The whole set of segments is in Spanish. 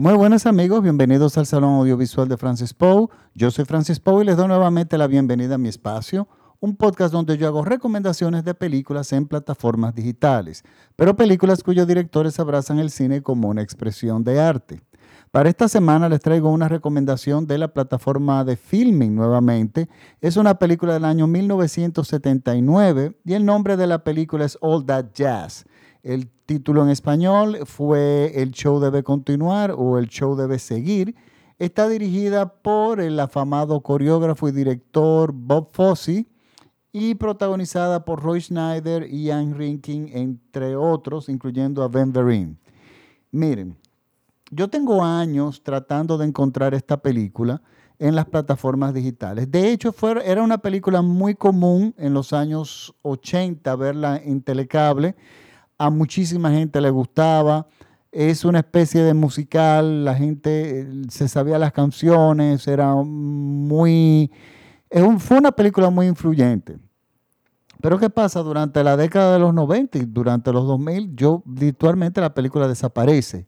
Muy buenos amigos, bienvenidos al Salón Audiovisual de Francis Poe. Yo soy Francis Poe y les doy nuevamente la bienvenida a mi espacio, un podcast donde yo hago recomendaciones de películas en plataformas digitales, pero películas cuyos directores abrazan el cine como una expresión de arte. Para esta semana les traigo una recomendación de la plataforma de Filming nuevamente. Es una película del año 1979 y el nombre de la película es All That Jazz. El título en español fue El show debe continuar o El show debe seguir. Está dirigida por el afamado coreógrafo y director Bob Fosse y protagonizada por Roy Schneider y Ian Rinkin, entre otros, incluyendo a Ben Vereen. Miren, yo tengo años tratando de encontrar esta película en las plataformas digitales. De hecho, fue, era una película muy común en los años 80 verla en telecable a muchísima gente le gustaba. Es una especie de musical, la gente eh, se sabía las canciones, era muy... fue una película muy influyente. Pero ¿qué pasa? Durante la década de los 90 y durante los 2000, yo virtualmente la película desaparece.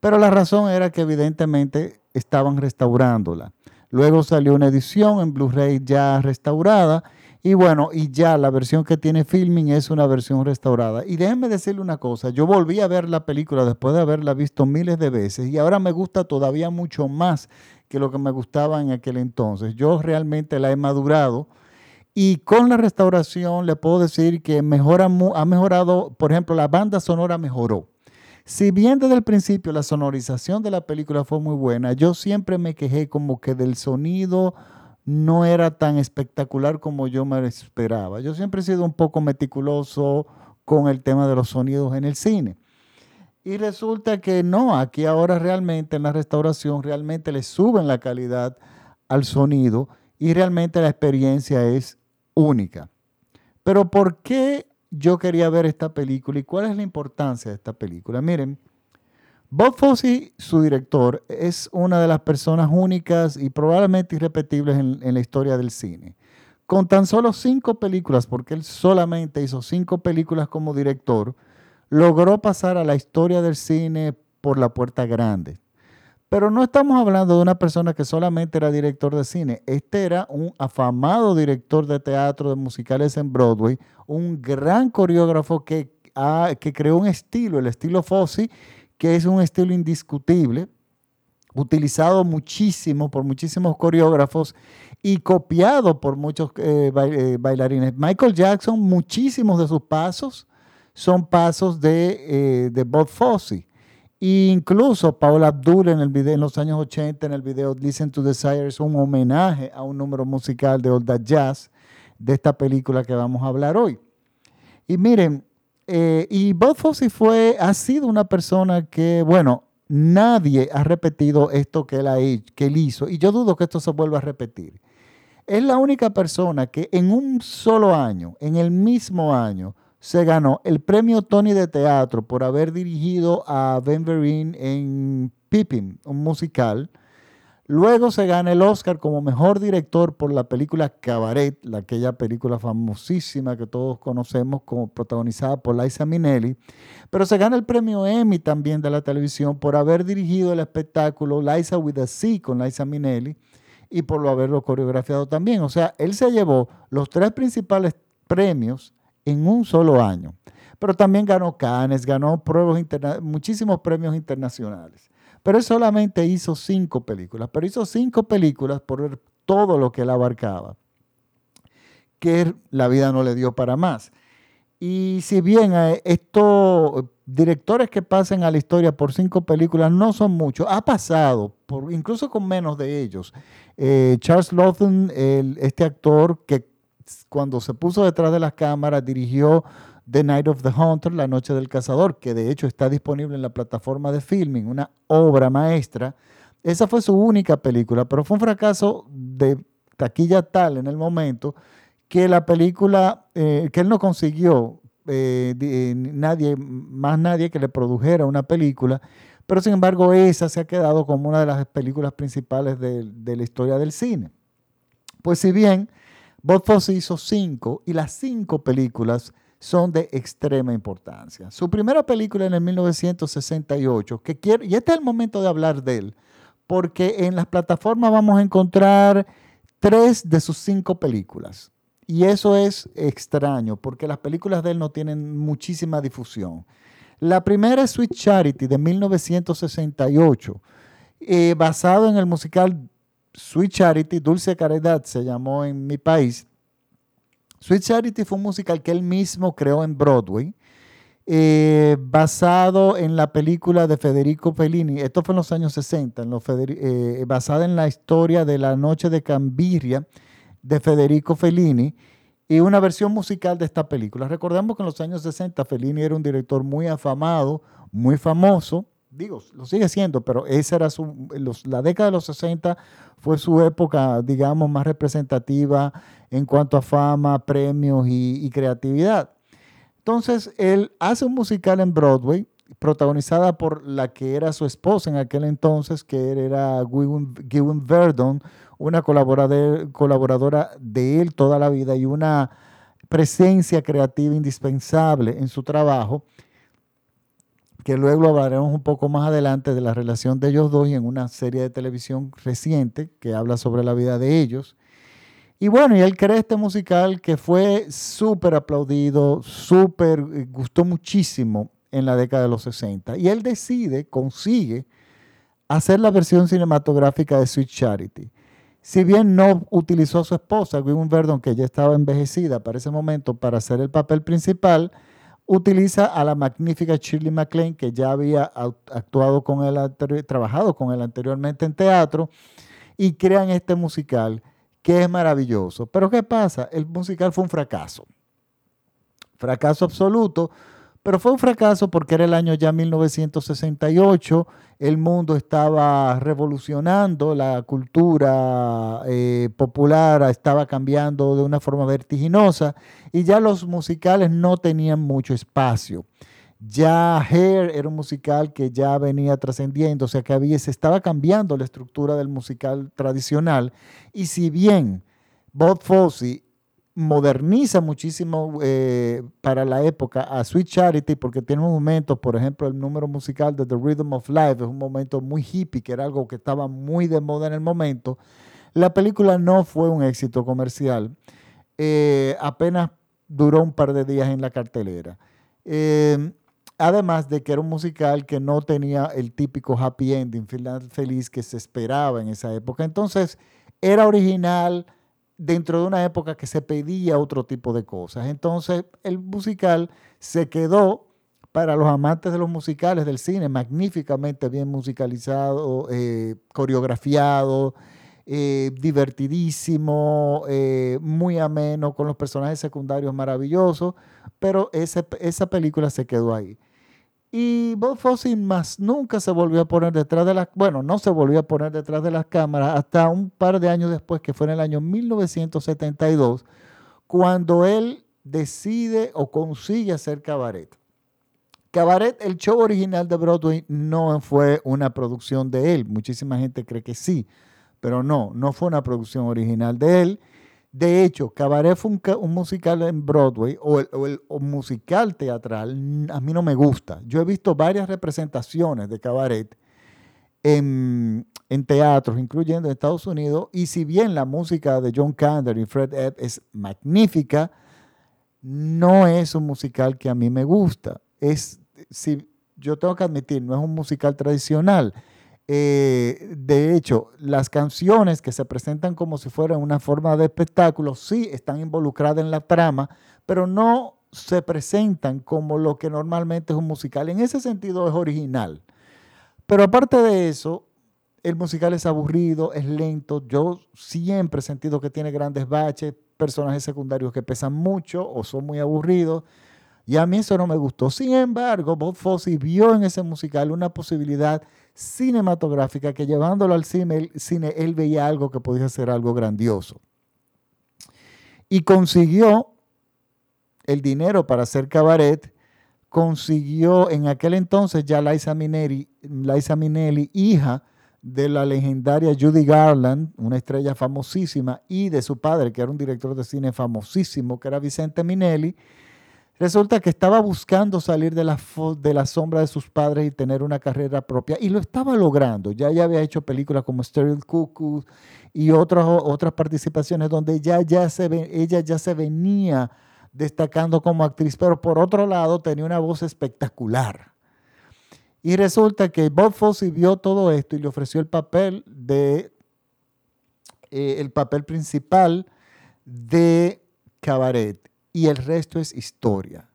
Pero la razón era que evidentemente estaban restaurándola. Luego salió una edición en Blu-ray ya restaurada y bueno, y ya la versión que tiene Filming es una versión restaurada. Y déjenme decirle una cosa, yo volví a ver la película después de haberla visto miles de veces y ahora me gusta todavía mucho más que lo que me gustaba en aquel entonces. Yo realmente la he madurado y con la restauración le puedo decir que mejora, ha mejorado, por ejemplo, la banda sonora mejoró. Si bien desde el principio la sonorización de la película fue muy buena, yo siempre me quejé como que del sonido no era tan espectacular como yo me esperaba. Yo siempre he sido un poco meticuloso con el tema de los sonidos en el cine. Y resulta que no, aquí ahora realmente en la restauración realmente le suben la calidad al sonido y realmente la experiencia es única. Pero ¿por qué yo quería ver esta película y cuál es la importancia de esta película? Miren, Bob Fosse, su director, es una de las personas únicas y probablemente irrepetibles en, la historia del cine. Con tan solo cinco películas, porque él solamente hizo cinco películas como director, logró pasar a la historia del cine por la puerta grande. Pero no estamos hablando de una persona que solamente era director de cine. Este era un afamado director de teatro, de musicales en Broadway, un gran coreógrafo que, que creó un estilo, el estilo Fosse, que es un estilo indiscutible, utilizado muchísimo por muchísimos coreógrafos y copiado por muchos eh, eh, bailarines. Michael Jackson, muchísimos de sus pasos son pasos de, eh, Bob Fosse. E incluso Paula Abdul en, el video, en los años 80, en el video Listen to Desire, es un homenaje a un número musical de Old Jazz de esta película que vamos a hablar hoy. Y miren, eh, y Bob Fosse fue, ha sido una persona que, bueno, nadie ha repetido esto que él, ha que él hizo, y yo dudo que esto se vuelva a repetir. Es la única persona que en un solo año, en el mismo año, se ganó el premio Tony de teatro por haber dirigido a Ben Vereen en Pippin, un musical, Luego se gana el Oscar como mejor director por la película Cabaret, la, aquella película famosísima que todos conocemos, como protagonizada por Liza Minnelli. Pero se gana el premio Emmy también de la televisión por haber dirigido el espectáculo Liza with a C con Liza Minnelli y por lo haberlo coreografiado también. O sea, él se llevó los tres principales premios en un solo año. Pero también ganó Cannes, ganó pruebas muchísimos premios internacionales. Pero él solamente hizo cinco películas, pero hizo cinco películas por todo lo que él abarcaba, que la vida no le dio para más. Y si bien eh, estos directores que pasen a la historia por cinco películas no son muchos, ha pasado, incluso con menos de ellos. Eh, Charles Lawton, este actor que cuando se puso detrás de las cámaras dirigió The Night of the Hunter, La Noche del Cazador, que de hecho está disponible en la plataforma de filming, una obra maestra. Esa fue su única película, pero fue un fracaso de taquilla tal en el momento que la película, eh, que él no consiguió eh, eh, nadie, más nadie que le produjera una película, pero sin embargo esa se ha quedado como una de las películas principales de, de la historia del cine. Pues si bien Bob Fosse hizo cinco y las cinco películas son de extrema importancia. Su primera película en el 1968, que quiero, y este es el momento de hablar de él, porque en las plataformas vamos a encontrar tres de sus cinco películas. Y eso es extraño, porque las películas de él no tienen muchísima difusión. La primera es Sweet Charity de 1968, eh, basado en el musical Sweet Charity, Dulce Caridad se llamó en mi país. Sweet Charity fue un musical que él mismo creó en Broadway, eh, basado en la película de Federico Fellini. Esto fue en los años 60, en eh, basada en la historia de La Noche de Cambiria de Federico Fellini y una versión musical de esta película. Recordemos que en los años 60 Fellini era un director muy afamado, muy famoso, digo, lo sigue siendo, pero esa era su, la década de los 60 fue su época, digamos, más representativa en cuanto a fama, premios y, creatividad. Entonces, él hace un musical en Broadway, protagonizada por la que era su esposa en aquel entonces, que era Gwen Verdon, una colaboradora de él toda la vida y una presencia creativa indispensable en su trabajo, que luego hablaremos un poco más adelante de la relación de ellos dos y en una serie de televisión reciente que habla sobre la vida de ellos. Y bueno, y él crea este musical que fue súper aplaudido, súper, eh, gustó muchísimo en la década de los 60. Y él decide, consigue, hacer la versión cinematográfica de Sweet Charity si bien no utilizó a su esposa, Gwyneth Verdon, que ya estaba envejecida para ese momento, para hacer el papel principal, utiliza a la magnífica Shirley MacLaine, que ya había actuado con él, trabajado con él anteriormente en teatro, y crean este musical que es maravilloso. Pero ¿qué pasa? El musical fue un fracaso. Fracaso absoluto pero fue un fracaso porque era el año ya 1968, el mundo estaba revolucionando, la cultura eh, popular estaba cambiando de una forma vertiginosa y ya los musicales no tenían mucho espacio. Ya Hair era un musical que ya venía trascendiendo, o sea que había, se estaba cambiando la estructura del musical tradicional y si bien Bob Fosse moderniza muchísimo eh, para la época a Sweet Charity porque tiene un momento, por ejemplo, el número musical de The Rhythm of Life es un momento muy hippie, que era algo que estaba muy de moda en el momento. La película no fue un éxito comercial, eh, apenas duró un par de días en la cartelera. Eh, además de que era un musical que no tenía el típico happy ending, final feliz que se esperaba en esa época. Entonces, era original, dentro de una época que se pedía otro tipo de cosas. Entonces el musical se quedó para los amantes de los musicales del cine, magníficamente bien musicalizado, eh, coreografiado, eh, divertidísimo, eh, muy ameno, con los personajes secundarios maravillosos, pero esa película se quedó ahí. Y Bob Fosse más nunca se volvió a poner detrás de las, bueno, no se volvió a poner detrás de las cámaras hasta un par de años después, que fue en el año 1972, cuando él decide o consigue hacer Cabaret. Cabaret, el show original de Broadway, no fue una producción de él. Muchísima gente cree que sí, pero no, no fue una producción original de él. De hecho, Cabaret fue un, musical en Broadway o el, musical teatral, a mí no me gusta. Yo he visto varias representaciones de Cabaret en, teatros, incluyendo en Estados Unidos, y si bien la música de John Kander y Fred Ebb es magnífica, no es un musical que a mí me gusta. Es, si, yo tengo que admitir, no es un musical tradicional eh, de hecho, las canciones que se presentan como si fueran una forma de espectáculo, sí están involucradas en la trama, pero no se presentan como lo que normalmente es un musical. En ese sentido es original. Pero aparte de eso, el musical es aburrido, es lento. Yo siempre he sentido que tiene grandes baches, personajes secundarios que pesan mucho o son muy aburridos. Y a mí eso no me gustó. Sin embargo, Bob Fosse vio en ese musical una posibilidad cinematográfica que llevándolo al cine, él veía algo que podía ser algo grandioso. Y consiguió el dinero para hacer cabaret, consiguió en aquel entonces ya Liza Minnelli, Liza Minnelli, hija de la legendaria Judy Garland, una estrella famosísima, y de su padre, que era un director de cine famosísimo, que era Vicente Minnelli, Resulta que estaba buscando salir de la, de la sombra de sus padres y tener una carrera propia y lo estaba logrando. Ya ella había hecho películas como Sterile Cuckoo y otras, otras participaciones donde ya, ya se ella ya se venía destacando como actriz, pero por otro lado tenía una voz espectacular. Y resulta que Bob Fosse vio todo esto y le ofreció el papel de eh, el papel principal de Cabaret y el resto es historia.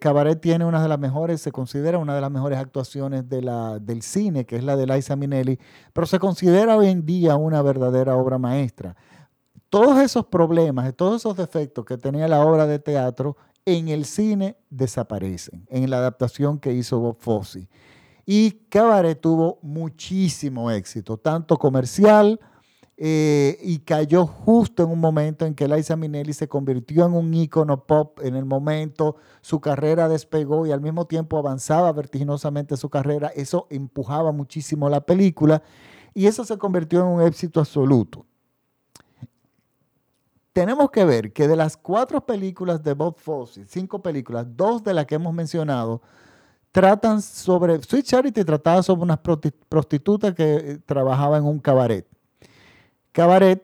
Cabaret tiene una de las mejores, se considera una de las mejores actuaciones del cine, que es la de Liza Minnelli, pero se considera hoy en día una verdadera obra maestra. Todos esos problemas, todos esos defectos que tenía la obra de teatro en el cine desaparecen, en la adaptación que hizo Bob Fosse. Y Cabaret tuvo muchísimo éxito, tanto comercial, eh, y cayó justo en un momento en que Liza Minnelli se convirtió en un ícono pop en el momento, su carrera despegó y al mismo tiempo avanzaba vertiginosamente su carrera, eso empujaba muchísimo la película y eso se convirtió en un éxito absoluto. Tenemos que ver que de las cuatro películas de Bob Fosse, cinco películas, dos de las que hemos mencionado, tratan sobre, Sweet Charity trataba sobre una prostituta que eh, trabajaba en un cabaret. Cabaret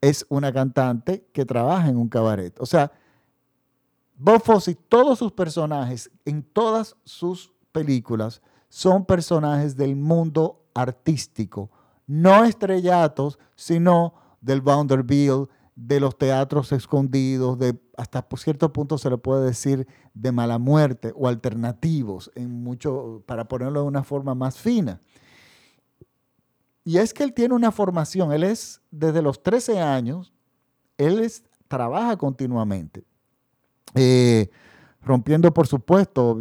es una cantante que trabaja en un cabaret. O sea, Bob Fosse, todos sus personajes en todas sus películas son personajes del mundo artístico, no estrellatos, sino del Vanderbilt, de los teatros escondidos, de hasta por cierto punto se le puede decir de mala muerte o alternativos, en mucho, para ponerlo de una forma más fina. Y es que él tiene una formación, él es desde los 13 años, él trabaja continuamente. Eh, rompiendo, por supuesto,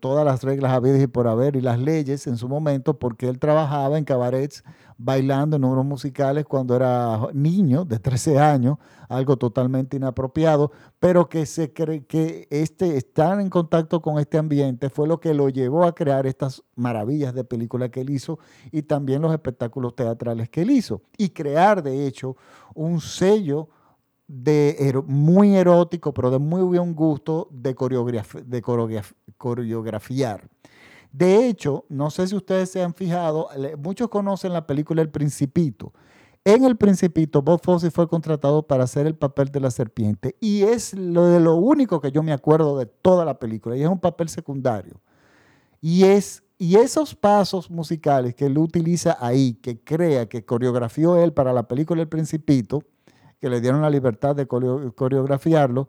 todas las reglas habidas y por haber y las leyes en su momento, porque él trabajaba en cabarets bailando en números musicales cuando era niño, de 13 años, algo totalmente inapropiado, pero que se cree que este, estar en contacto con este ambiente fue lo que lo llevó a crear estas maravillas de película que él hizo y también los espectáculos teatrales que él hizo, y crear, de hecho, un sello de muy erótico, pero de muy buen gusto de, de coreografiar. De hecho, no sé si ustedes se han fijado, muchos conocen la película El Principito. En El Principito, Bob Fosse fue contratado para hacer el papel de la serpiente y es lo de lo único que yo me acuerdo de toda la película y es un papel secundario. Y, es, y esos pasos musicales que él utiliza ahí, que crea, que coreografió él para la película El Principito, que le dieron la libertad de coreografiarlo,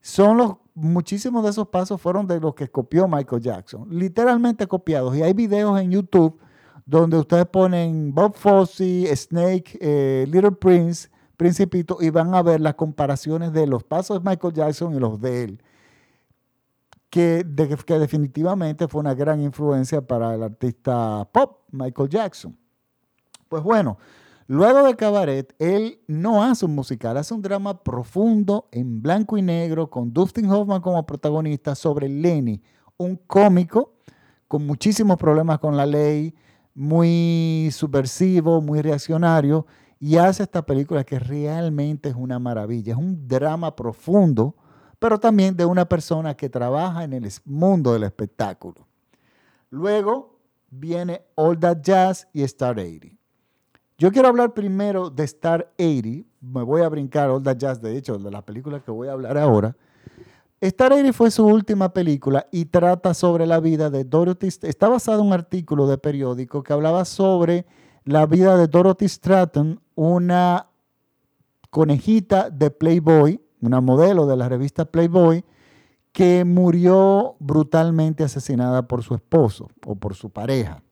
son los, muchísimos de esos pasos fueron de los que copió Michael Jackson, literalmente copiados. Y hay videos en YouTube donde ustedes ponen Bob Fosse, Snake, eh, Little Prince, Principito, y van a ver las comparaciones de los pasos de Michael Jackson y los de él. Que, que definitivamente fue una gran influencia para el artista pop, Michael Jackson. Pues bueno, Luego de Cabaret, él no hace un musical, hace un drama profundo en blanco y negro con Dustin Hoffman como protagonista sobre Lenny, un cómico con muchísimos problemas con la ley, muy subversivo, muy reaccionario, y hace esta película que realmente es una maravilla. Es un drama profundo, pero también de una persona que trabaja en el mundo del espectáculo. Luego viene All That Jazz y Star 80. Yo quiero hablar primero de Star 80. Me voy a brincar All That Jazz, de hecho, de la película que voy a hablar ahora. Star 80 fue su última película y trata sobre la vida de Dorothy. Está basado en un artículo de periódico que hablaba sobre la vida de Dorothy Stratton, una conejita de Playboy, una modelo de la revista Playboy, que murió brutalmente asesinada por su esposo o por su pareja.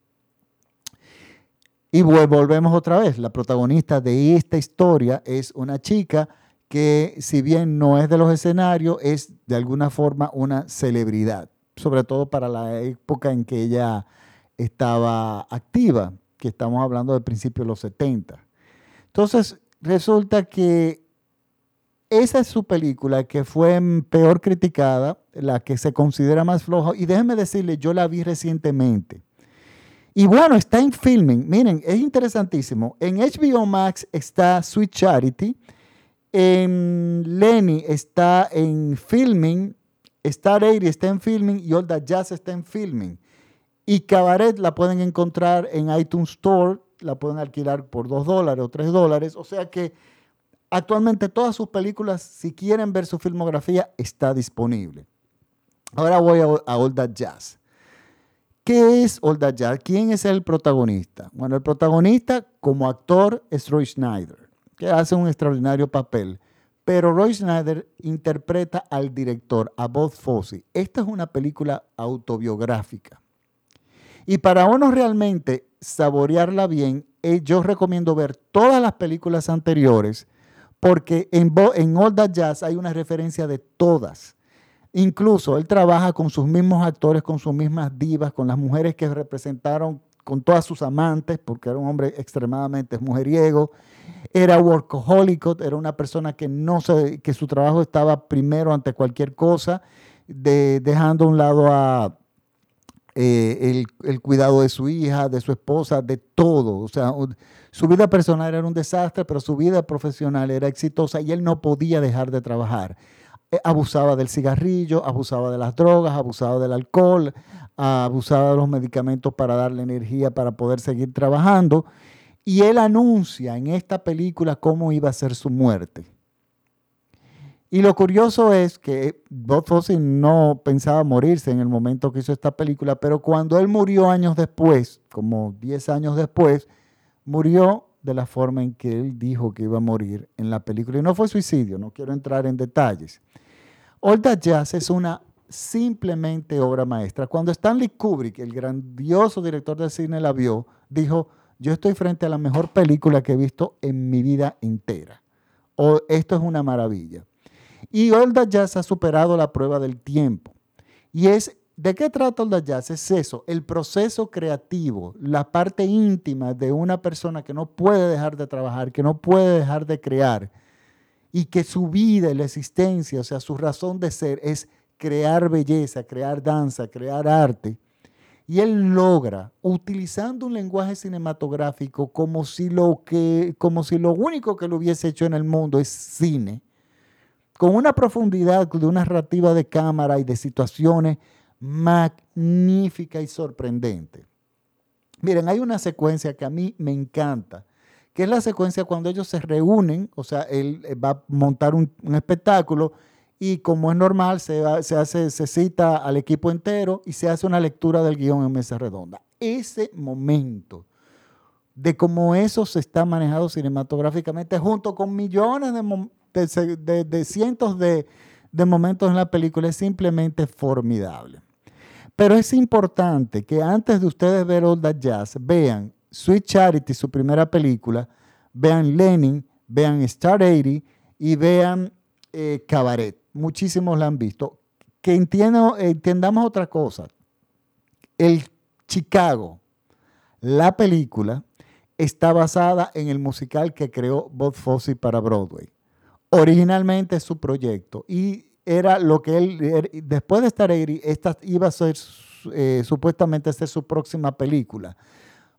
Y volvemos otra vez, la protagonista de esta historia es una chica que si bien no es de los escenarios, es de alguna forma una celebridad, sobre todo para la época en que ella estaba activa, que estamos hablando del principio de los 70. Entonces, resulta que esa es su película que fue peor criticada, la que se considera más floja, y déjenme decirle, yo la vi recientemente. Y bueno, está en filming. Miren, es interesantísimo. En HBO Max está Sweet Charity. En Lenny está en filming Star 80 está en filming y All That Jazz está en filming. Y Cabaret la pueden encontrar en iTunes Store, la pueden alquilar por 2 dólares o 3 dólares. O sea que actualmente todas sus películas, si quieren ver su filmografía, está disponible. Ahora voy a, a All That Jazz. ¿Qué es That Jazz? ¿Quién es el protagonista? Bueno, el protagonista como actor es Roy Schneider, que hace un extraordinario papel. Pero Roy Schneider interpreta al director, a Bob Fosse. Esta es una película autobiográfica. Y para uno realmente saborearla bien, eh, yo recomiendo ver todas las películas anteriores, porque en, en That Jazz hay una referencia de todas. Incluso él trabaja con sus mismos actores, con sus mismas divas, con las mujeres que representaron, con todas sus amantes, porque era un hombre extremadamente mujeriego. Era workaholic, era una persona que, no se, que su trabajo estaba primero ante cualquier cosa, de, dejando a un lado eh, el, el, cuidado de su hija, de su esposa, de todo. O sea, su vida personal era un desastre, pero su vida profesional era exitosa y él no podía dejar de trabajar. Eh, abusaba del cigarrillo, abusaba de las drogas, abusaba del alcohol, abusaba de los medicamentos para darle energía para poder seguir trabajando. Y él anuncia en esta película cómo iba a ser su muerte. Y lo curioso es que Bob Fosse no pensaba morirse en el momento que hizo esta película, pero cuando él murió años después, como 10 años después, murió de la forma en que él dijo que iba a morir en la película. Y no fue suicidio, no quiero entrar en detalles. All That Jazz es una simplemente obra maestra. Cuando Stanley Kubrick, el grandioso director de cine, la vio, dijo, yo estoy frente a la mejor película que he visto en mi vida entera. O esto es una maravilla. Y That Jazz ha superado la prueba del tiempo. Y es ¿De qué trata el jazz? Es eso, el proceso creativo, la parte íntima de una persona que no puede dejar de trabajar, que no puede dejar de crear y que su vida y la existencia, o sea, su razón de ser es crear belleza, crear danza, crear arte. Y él logra, utilizando un lenguaje cinematográfico como si lo, que, como si lo único que lo hubiese hecho en el mundo es cine, con una profundidad de una narrativa de cámara y de situaciones magnífica y sorprendente. Miren, hay una secuencia que a mí me encanta, que es la secuencia cuando ellos se reúnen, o sea, él eh, va a montar un, espectáculo y como es normal, se, hace, cita al equipo entero y se hace una lectura del guion en mesa redonda. Ese momento de cómo eso se está manejado cinematográficamente junto con millones de cientos de momentos en la película es simplemente formidable. Pero es importante que antes de ustedes ver All That Jazz, vean Sweet Charity, su primera película, vean Lenin, vean Star 80 y vean eh, Cabaret. Muchísimos la han visto. Que entendamos otra cosa. El Chicago, la película, está basada en el musical que creó Bob Fosse para Broadway. Originalmente es su proyecto y era lo que él, er, después de estar ahí, esta iba a ser eh, supuestamente ser su próxima película.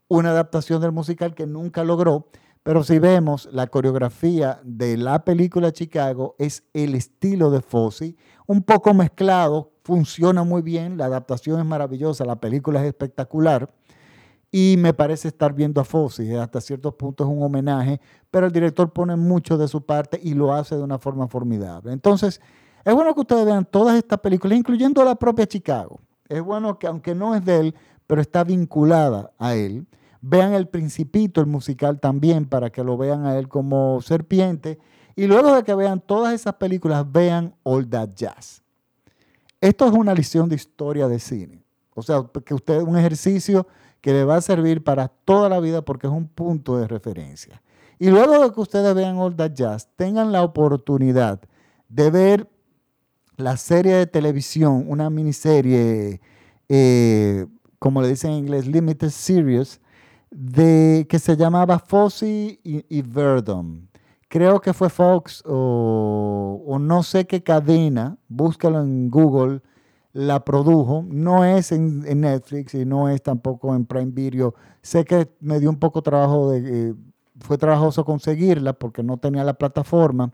Una adaptación del musical que nunca logró, pero si vemos la coreografía de la película Chicago, es el estilo de Fosse, un poco mezclado, funciona muy bien, la adaptación es maravillosa, la película es espectacular. Y me parece estar viendo a Fosse, hasta ciertos puntos es un homenaje, pero el director pone mucho de su parte y lo hace de una forma formidable. Entonces, es bueno que ustedes vean todas estas películas, incluyendo la propia Chicago. Es bueno que, aunque no es de él, pero está vinculada a él. Vean El Principito, el musical también, para que lo vean a él como serpiente. Y luego de que vean todas esas películas, vean All That Jazz. Esto es una lección de historia de cine. O sea, que usted un ejercicio que le va a servir para toda la vida porque es un punto de referencia. Y luego de que ustedes vean All That Jazz, tengan la oportunidad de ver la serie de televisión, una miniserie, eh, como le dicen en inglés, Limited Series, de, que se llamaba Fosse y, Verdon. Creo que fue Fox o, no sé qué cadena, búscalo en Google, la produjo. No es en, Netflix y no es tampoco en Prime Video. Sé que me dio un poco trabajo de... Eh, fue trabajoso conseguirla porque no tenía la plataforma.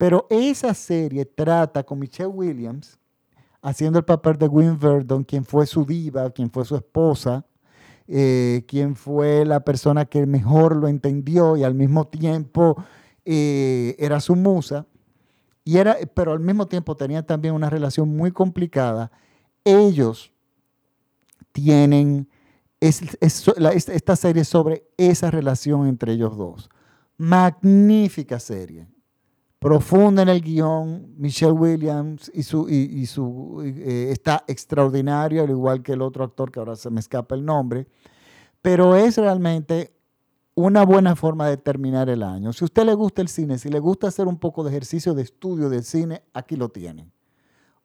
Pero esa serie trata con Michelle Williams, haciendo el papel de Win Verdon, quien fue su diva, quien fue su esposa, eh, quien fue la persona que mejor lo entendió y al mismo tiempo eh, era su musa, y era, pero al mismo tiempo tenía también una relación muy complicada. Ellos tienen esta serie sobre esa relación entre ellos dos. Magnífica serie profunda en el guion. Michelle Williams y su, y, su, eh, está extraordinario, al igual que el otro actor que ahora se me escapa el nombre. Pero es realmente una buena forma de terminar el año. Si a usted le gusta el cine, si le gusta hacer un poco de ejercicio de estudio del cine, aquí lo tienen.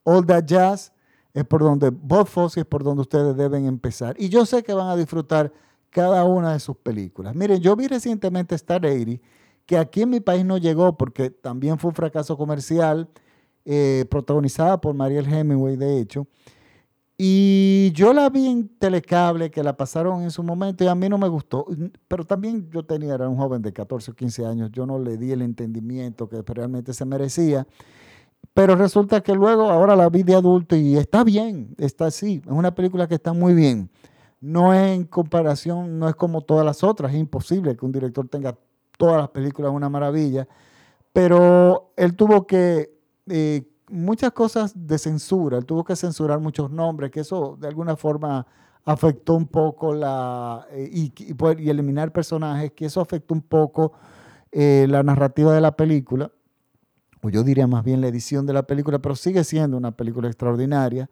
All That Jazz es por donde, Bob Fosse es por donde ustedes deben empezar. Y yo sé que van a disfrutar cada una de sus películas. Miren, yo vi recientemente Star 80 que aquí en mi país no llegó porque también fue un fracaso comercial, eh, protagonizada por Mariel Hemingway, de hecho. Y yo la vi en Telecable, que la pasaron en su momento y a mí no me gustó. Pero también yo tenía, era un joven de 14 o 15 años, yo no le di el entendimiento que realmente se merecía. Pero resulta que luego, ahora la vi de adulto y está bien, está así. Es una película que está muy bien. No es en comparación, no es como todas las otras. Es imposible que un director tenga todas las películas una maravilla, pero él tuvo que, eh, muchas cosas de censura, él tuvo que censurar muchos nombres, que eso de alguna forma afectó un poco la, eh, y, eliminar personajes, que eso afectó un poco eh, la narrativa de la película, o yo diría más bien la edición de la película, pero sigue siendo una película extraordinaria.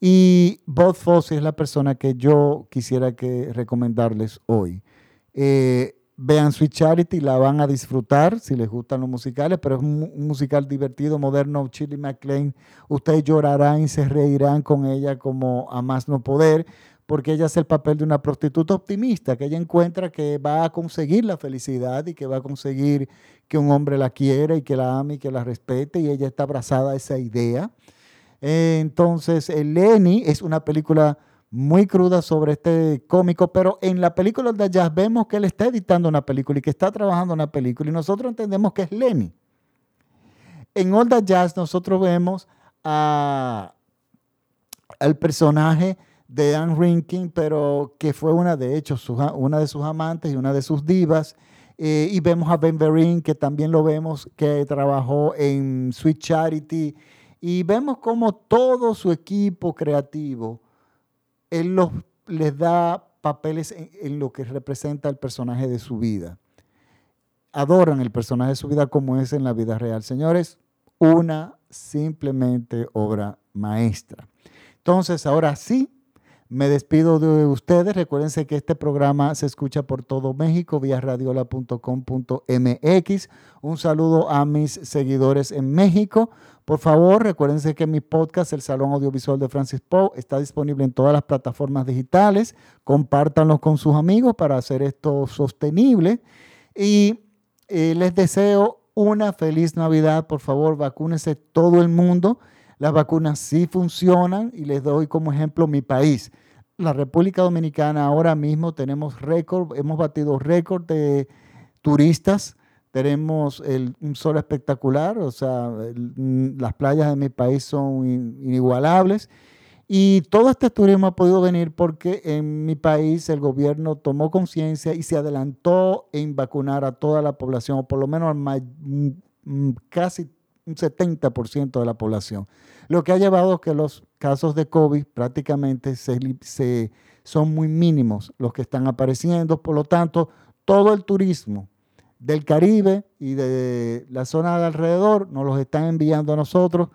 Y Bob Fosse es la persona que yo quisiera que recomendarles hoy. Vean Sweet Charity, la van a disfrutar si les gustan los musicales, pero es un, musical divertido, moderno. Chili McLean, ustedes llorarán y se reirán con ella como a más no poder, porque ella hace el papel de una prostituta optimista, que ella encuentra que va a conseguir la felicidad y que va a conseguir que un hombre la quiera y que la ame y que la respete, y ella está abrazada a esa idea. entonces, Lenny es una película muy cruda sobre este cómico, pero en la película de Jazz vemos que él está editando una película y que está trabajando una película y nosotros entendemos que es Lenny. En All Jazz nosotros vemos a, al personaje de Anne Rinkin, pero que fue una de hecho una de sus amantes y una de sus divas. Eh, y vemos a Ben Vereen, que también lo vemos, que trabajó en Sweet Charity. Y vemos como todo su equipo creativo él los, les da papeles en, lo que representa el personaje de su vida. Adoran el personaje de su vida como es en la vida real. Señores, una simplemente obra maestra. Entonces, ahora sí, me despido de ustedes. Recuérdense que este programa se escucha por todo México vía radiola.com.mx. Un saludo a mis seguidores en México. Por favor, recuérdense que mi podcast, El Salón Audiovisual de Francis Poe, está disponible en todas las plataformas digitales. Compártanlo con sus amigos para hacer esto sostenible. Y eh, les deseo una feliz Navidad. Por favor, vacúnense todo el mundo. Las vacunas sí funcionan y les doy como ejemplo mi país. La República Dominicana ahora mismo tenemos récord, hemos batido récord de turistas tenemos un sol espectacular, o sea, mm, las playas de mi país son inigualables. Y todo este turismo ha podido venir porque en mi país el gobierno tomó conciencia y se adelantó en vacunar a toda la población, o por lo menos mm, mm, casi un 70% de la población. Lo que ha llevado a que los casos de COVID prácticamente se, son muy mínimos los que están apareciendo. Por lo tanto, todo el turismo del Caribe y de la zona de alrededor nos los están enviando a nosotros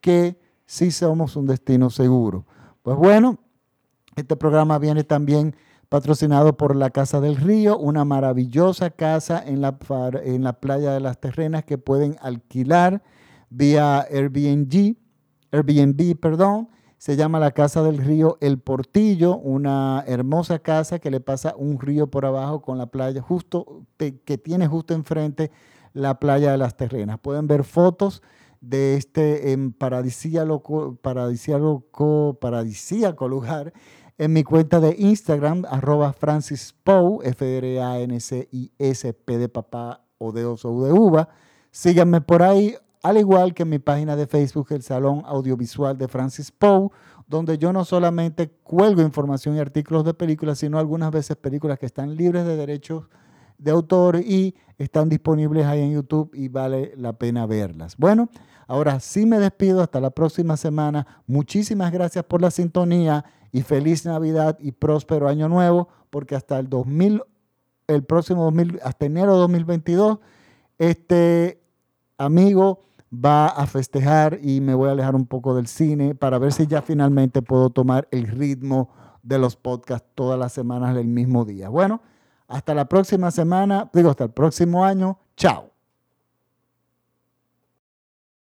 que sí somos un destino seguro. Pues bueno, este programa viene también patrocinado por la Casa del Río, una maravillosa casa en la, en la playa de las Terrenas que pueden alquilar vía Airbnb, Airbnb, perdón, se llama la Casa del Río El Portillo, una hermosa casa que le pasa un río por abajo con la playa justo, que tiene justo enfrente la playa de las Terrenas. Pueden ver fotos de este en paradisíaco, paradisíaco, lugar en mi cuenta de Instagram, arroba Francis F-R-A-N-C-I-S-P de papá o de oso de uva. Síganme por ahí, al igual que en mi página de Facebook, el Salón Audiovisual de Francis Poe, donde yo no solamente cuelgo información y artículos de películas, sino algunas veces películas que están libres de derechos de autor y están disponibles ahí en YouTube y vale la pena verlas. Bueno, ahora sí me despido hasta la próxima semana. Muchísimas gracias por la sintonía y feliz Navidad y próspero año nuevo, porque hasta el 2000 el próximo 2000 hasta enero de 2022 este amigo va a festejar y me voy a alejar un poco del cine para ver si ya finalmente puedo tomar el ritmo de los podcasts todas las semanas del mismo día. Bueno, hasta la próxima semana, digo, hasta el próximo año. Chao.